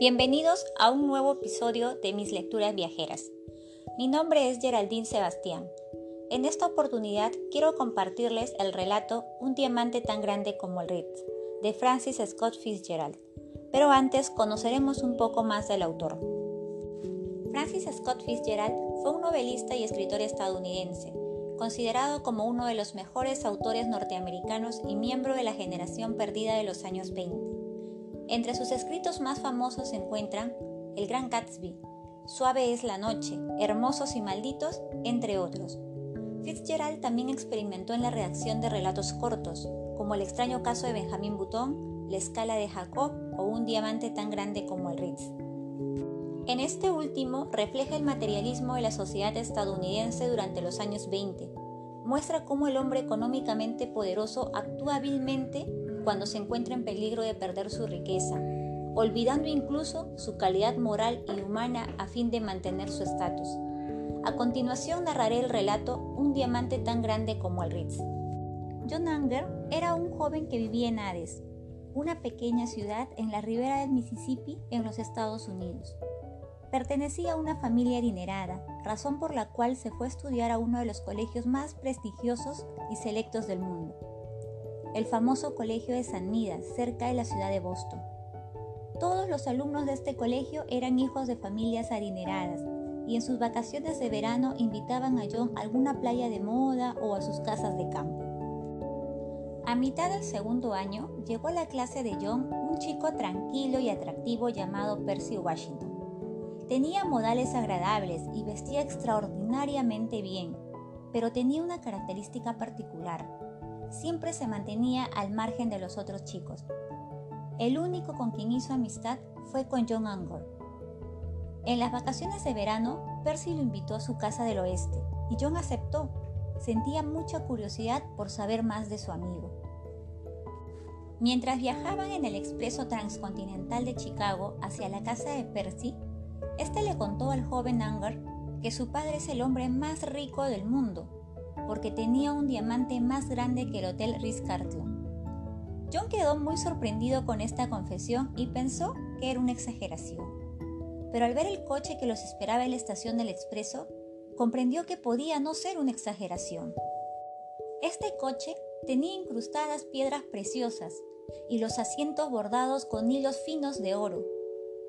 Bienvenidos a un nuevo episodio de mis lecturas viajeras. Mi nombre es Geraldine Sebastián. En esta oportunidad quiero compartirles el relato Un diamante tan grande como el Ritz de Francis Scott Fitzgerald. Pero antes conoceremos un poco más del autor. Francis Scott Fitzgerald fue un novelista y escritor estadounidense, considerado como uno de los mejores autores norteamericanos y miembro de la generación perdida de los años 20. Entre sus escritos más famosos se encuentran El Gran Gatsby, Suave es la noche, Hermosos y malditos, entre otros. Fitzgerald también experimentó en la redacción de relatos cortos, como El extraño caso de Benjamin Button, La escala de Jacob o Un diamante tan grande como el Ritz. En este último refleja el materialismo de la sociedad estadounidense durante los años 20. Muestra cómo el hombre económicamente poderoso actúa hábilmente cuando se encuentra en peligro de perder su riqueza, olvidando incluso su calidad moral y humana a fin de mantener su estatus. A continuación narraré el relato Un diamante tan grande como el Ritz. John Anger era un joven que vivía en Hades, una pequeña ciudad en la ribera del Mississippi en los Estados Unidos. Pertenecía a una familia adinerada, razón por la cual se fue a estudiar a uno de los colegios más prestigiosos y selectos del mundo, el famoso Colegio de San Midas, cerca de la ciudad de Boston. Todos los alumnos de este colegio eran hijos de familias adineradas y en sus vacaciones de verano invitaban a John a alguna playa de moda o a sus casas de campo. A mitad del segundo año llegó a la clase de John un chico tranquilo y atractivo llamado Percy Washington. Tenía modales agradables y vestía extraordinariamente bien, pero tenía una característica particular. Siempre se mantenía al margen de los otros chicos. El único con quien hizo amistad fue con John Angor. En las vacaciones de verano, Percy lo invitó a su casa del oeste y John aceptó. Sentía mucha curiosidad por saber más de su amigo. Mientras viajaban en el expreso transcontinental de Chicago hacia la casa de Percy, este le contó al joven Anger que su padre es el hombre más rico del mundo, porque tenía un diamante más grande que el Hotel Ritz-Carlton. John quedó muy sorprendido con esta confesión y pensó que era una exageración. Pero al ver el coche que los esperaba en la estación del expreso, comprendió que podía no ser una exageración. Este coche tenía incrustadas piedras preciosas y los asientos bordados con hilos finos de oro,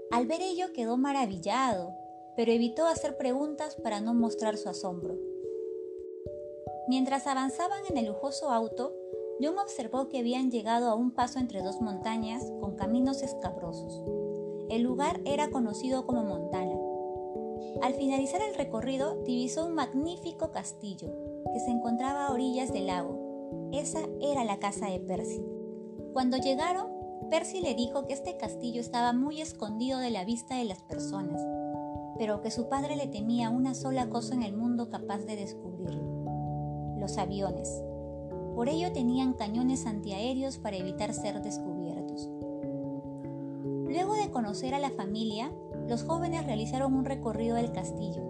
al ver ello quedó maravillado, pero evitó hacer preguntas para no mostrar su asombro. Mientras avanzaban en el lujoso auto, John observó que habían llegado a un paso entre dos montañas con caminos escabrosos. El lugar era conocido como Montana. Al finalizar el recorrido, divisó un magnífico castillo que se encontraba a orillas del lago. Esa era la casa de Percy. Cuando llegaron, Percy le dijo que este castillo estaba muy escondido de la vista de las personas, pero que su padre le temía una sola cosa en el mundo capaz de descubrirlo, los aviones. Por ello tenían cañones antiaéreos para evitar ser descubiertos. Luego de conocer a la familia, los jóvenes realizaron un recorrido del castillo,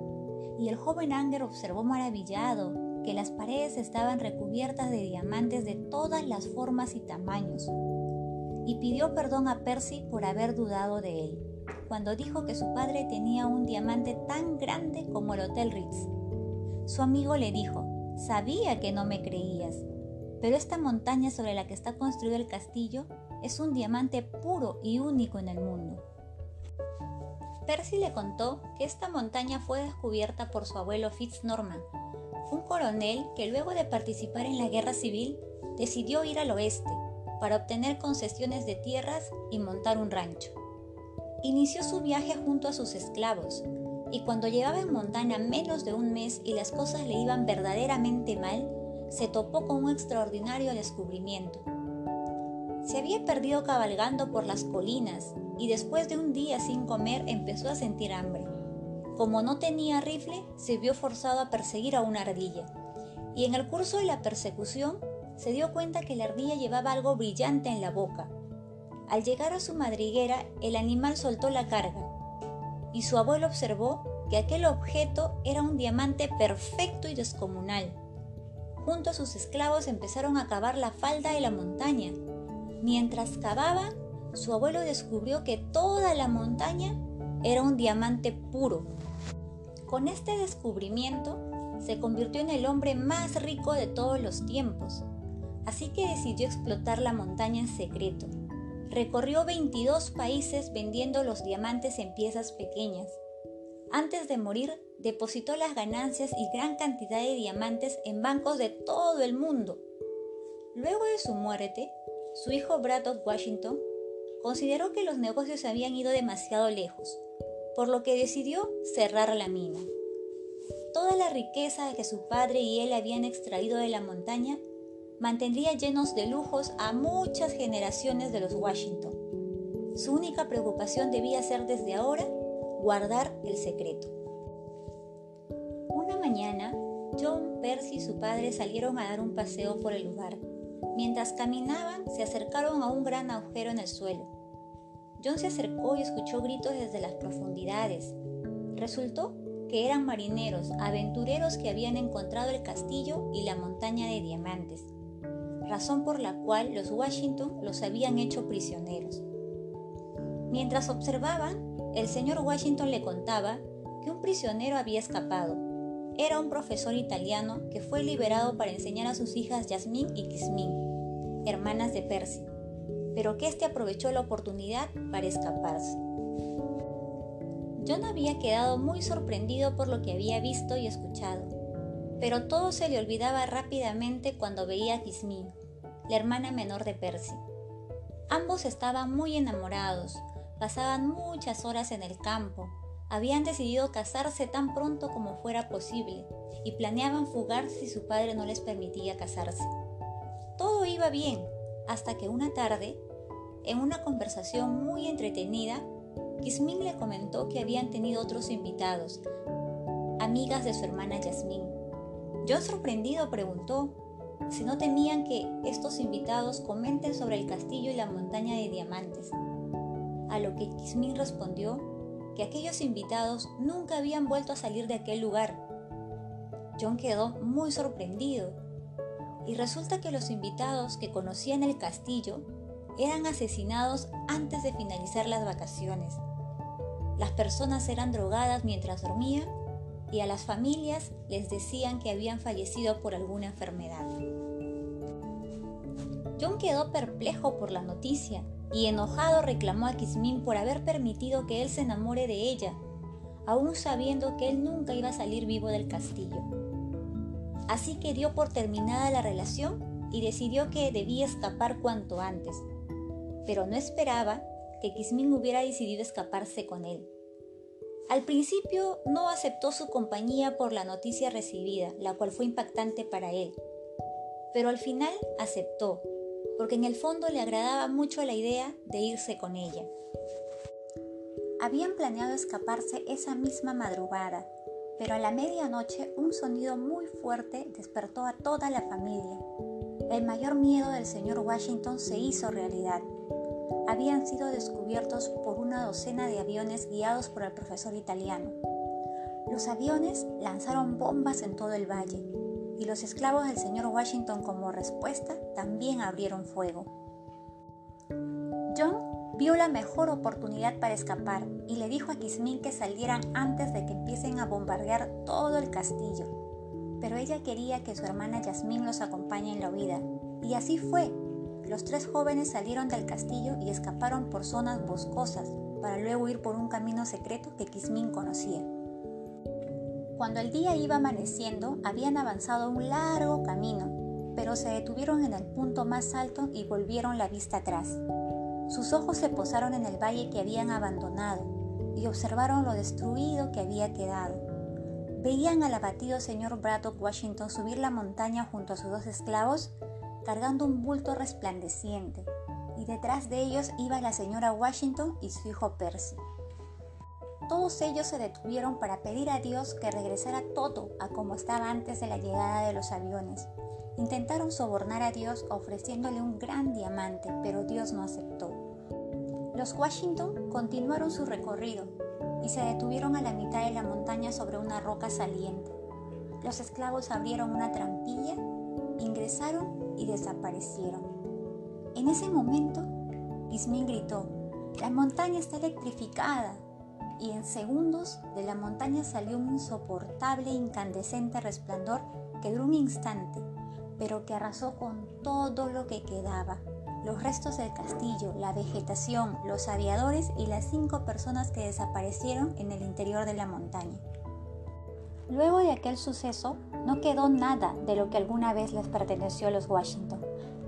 y el joven Anger observó maravillado que las paredes estaban recubiertas de diamantes de todas las formas y tamaños, y pidió perdón a Percy por haber dudado de él, cuando dijo que su padre tenía un diamante tan grande como el Hotel Ritz. Su amigo le dijo, sabía que no me creías, pero esta montaña sobre la que está construido el castillo es un diamante puro y único en el mundo. Percy le contó que esta montaña fue descubierta por su abuelo Fitznorman, un coronel que luego de participar en la guerra civil decidió ir al oeste para obtener concesiones de tierras y montar un rancho. Inició su viaje junto a sus esclavos y cuando llevaba en Montana menos de un mes y las cosas le iban verdaderamente mal, se topó con un extraordinario descubrimiento. Se había perdido cabalgando por las colinas y después de un día sin comer empezó a sentir hambre. Como no tenía rifle, se vio forzado a perseguir a una ardilla, y en el curso de la persecución se dio cuenta que la ardilla llevaba algo brillante en la boca. Al llegar a su madriguera, el animal soltó la carga y su abuelo observó que aquel objeto era un diamante perfecto y descomunal. Junto a sus esclavos empezaron a cavar la falda de la montaña. Mientras cavaban, su abuelo descubrió que toda la montaña era un diamante puro. Con este descubrimiento se convirtió en el hombre más rico de todos los tiempos, así que decidió explotar la montaña en secreto. Recorrió 22 países vendiendo los diamantes en piezas pequeñas. Antes de morir, depositó las ganancias y gran cantidad de diamantes en bancos de todo el mundo. Luego de su muerte, su hijo Braddock Washington consideró que los negocios habían ido demasiado lejos, por lo que decidió cerrar la mina. Toda la riqueza que su padre y él habían extraído de la montaña mantendría llenos de lujos a muchas generaciones de los Washington. Su única preocupación debía ser desde ahora guardar el secreto. Una mañana, John, Percy y su padre salieron a dar un paseo por el lugar. Mientras caminaban, se acercaron a un gran agujero en el suelo. John se acercó y escuchó gritos desde las profundidades. Resultó que eran marineros, aventureros que habían encontrado el castillo y la montaña de diamantes, razón por la cual los Washington los habían hecho prisioneros. Mientras observaban, el señor Washington le contaba que un prisionero había escapado. Era un profesor italiano que fue liberado para enseñar a sus hijas Yasmín y Kismín, hermanas de Percy, pero que éste aprovechó la oportunidad para escaparse. John había quedado muy sorprendido por lo que había visto y escuchado, pero todo se le olvidaba rápidamente cuando veía a Kismín, la hermana menor de Percy. Ambos estaban muy enamorados, Pasaban muchas horas en el campo. Habían decidido casarse tan pronto como fuera posible y planeaban fugarse si su padre no les permitía casarse. Todo iba bien hasta que una tarde, en una conversación muy entretenida, Kismin le comentó que habían tenido otros invitados, amigas de su hermana Yasmín. John sorprendido preguntó si no temían que estos invitados comenten sobre el castillo y la montaña de diamantes a lo que Kismin respondió que aquellos invitados nunca habían vuelto a salir de aquel lugar. John quedó muy sorprendido y resulta que los invitados que conocían el castillo eran asesinados antes de finalizar las vacaciones. Las personas eran drogadas mientras dormían y a las familias les decían que habían fallecido por alguna enfermedad. John quedó perplejo por la noticia y enojado reclamó a Kismin por haber permitido que él se enamore de ella, aún sabiendo que él nunca iba a salir vivo del castillo. Así que dio por terminada la relación y decidió que debía escapar cuanto antes, pero no esperaba que Kismin hubiera decidido escaparse con él. Al principio no aceptó su compañía por la noticia recibida, la cual fue impactante para él, pero al final aceptó porque en el fondo le agradaba mucho la idea de irse con ella. Habían planeado escaparse esa misma madrugada, pero a la medianoche un sonido muy fuerte despertó a toda la familia. El mayor miedo del señor Washington se hizo realidad. Habían sido descubiertos por una docena de aviones guiados por el profesor italiano. Los aviones lanzaron bombas en todo el valle, y los esclavos del señor Washington como respuesta también abrieron fuego. John vio la mejor oportunidad para escapar y le dijo a Kismin que salieran antes de que empiecen a bombardear todo el castillo. Pero ella quería que su hermana Yasmín los acompañe en la huida, y así fue. Los tres jóvenes salieron del castillo y escaparon por zonas boscosas para luego ir por un camino secreto que Kismin conocía. Cuando el día iba amaneciendo, habían avanzado un largo camino, pero se detuvieron en el punto más alto y volvieron la vista atrás. Sus ojos se posaron en el valle que habían abandonado y observaron lo destruido que había quedado. Veían al abatido señor Braddock Washington subir la montaña junto a sus dos esclavos, cargando un bulto resplandeciente, y detrás de ellos iba la señora Washington y su hijo Percy. Todos ellos se detuvieron para pedir a Dios que regresara todo a como estaba antes de la llegada de los aviones. Intentaron sobornar a Dios ofreciéndole un gran diamante, pero Dios no aceptó. Los Washington continuaron su recorrido y se detuvieron a la mitad de la montaña sobre una roca saliente. Los esclavos abrieron una trampilla, ingresaron y desaparecieron. En ese momento, Ismín gritó, la montaña está electrificada. Y en segundos de la montaña salió un insoportable incandescente resplandor que duró un instante, pero que arrasó con todo lo que quedaba. Los restos del castillo, la vegetación, los aviadores y las cinco personas que desaparecieron en el interior de la montaña. Luego de aquel suceso, no quedó nada de lo que alguna vez les perteneció a los Washington.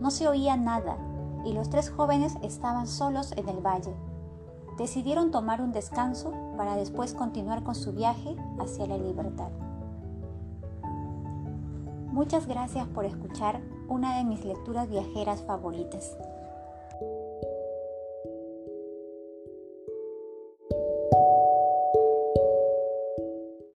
No se oía nada, y los tres jóvenes estaban solos en el valle. Decidieron tomar un descanso para después continuar con su viaje hacia la libertad. Muchas gracias por escuchar una de mis lecturas viajeras favoritas.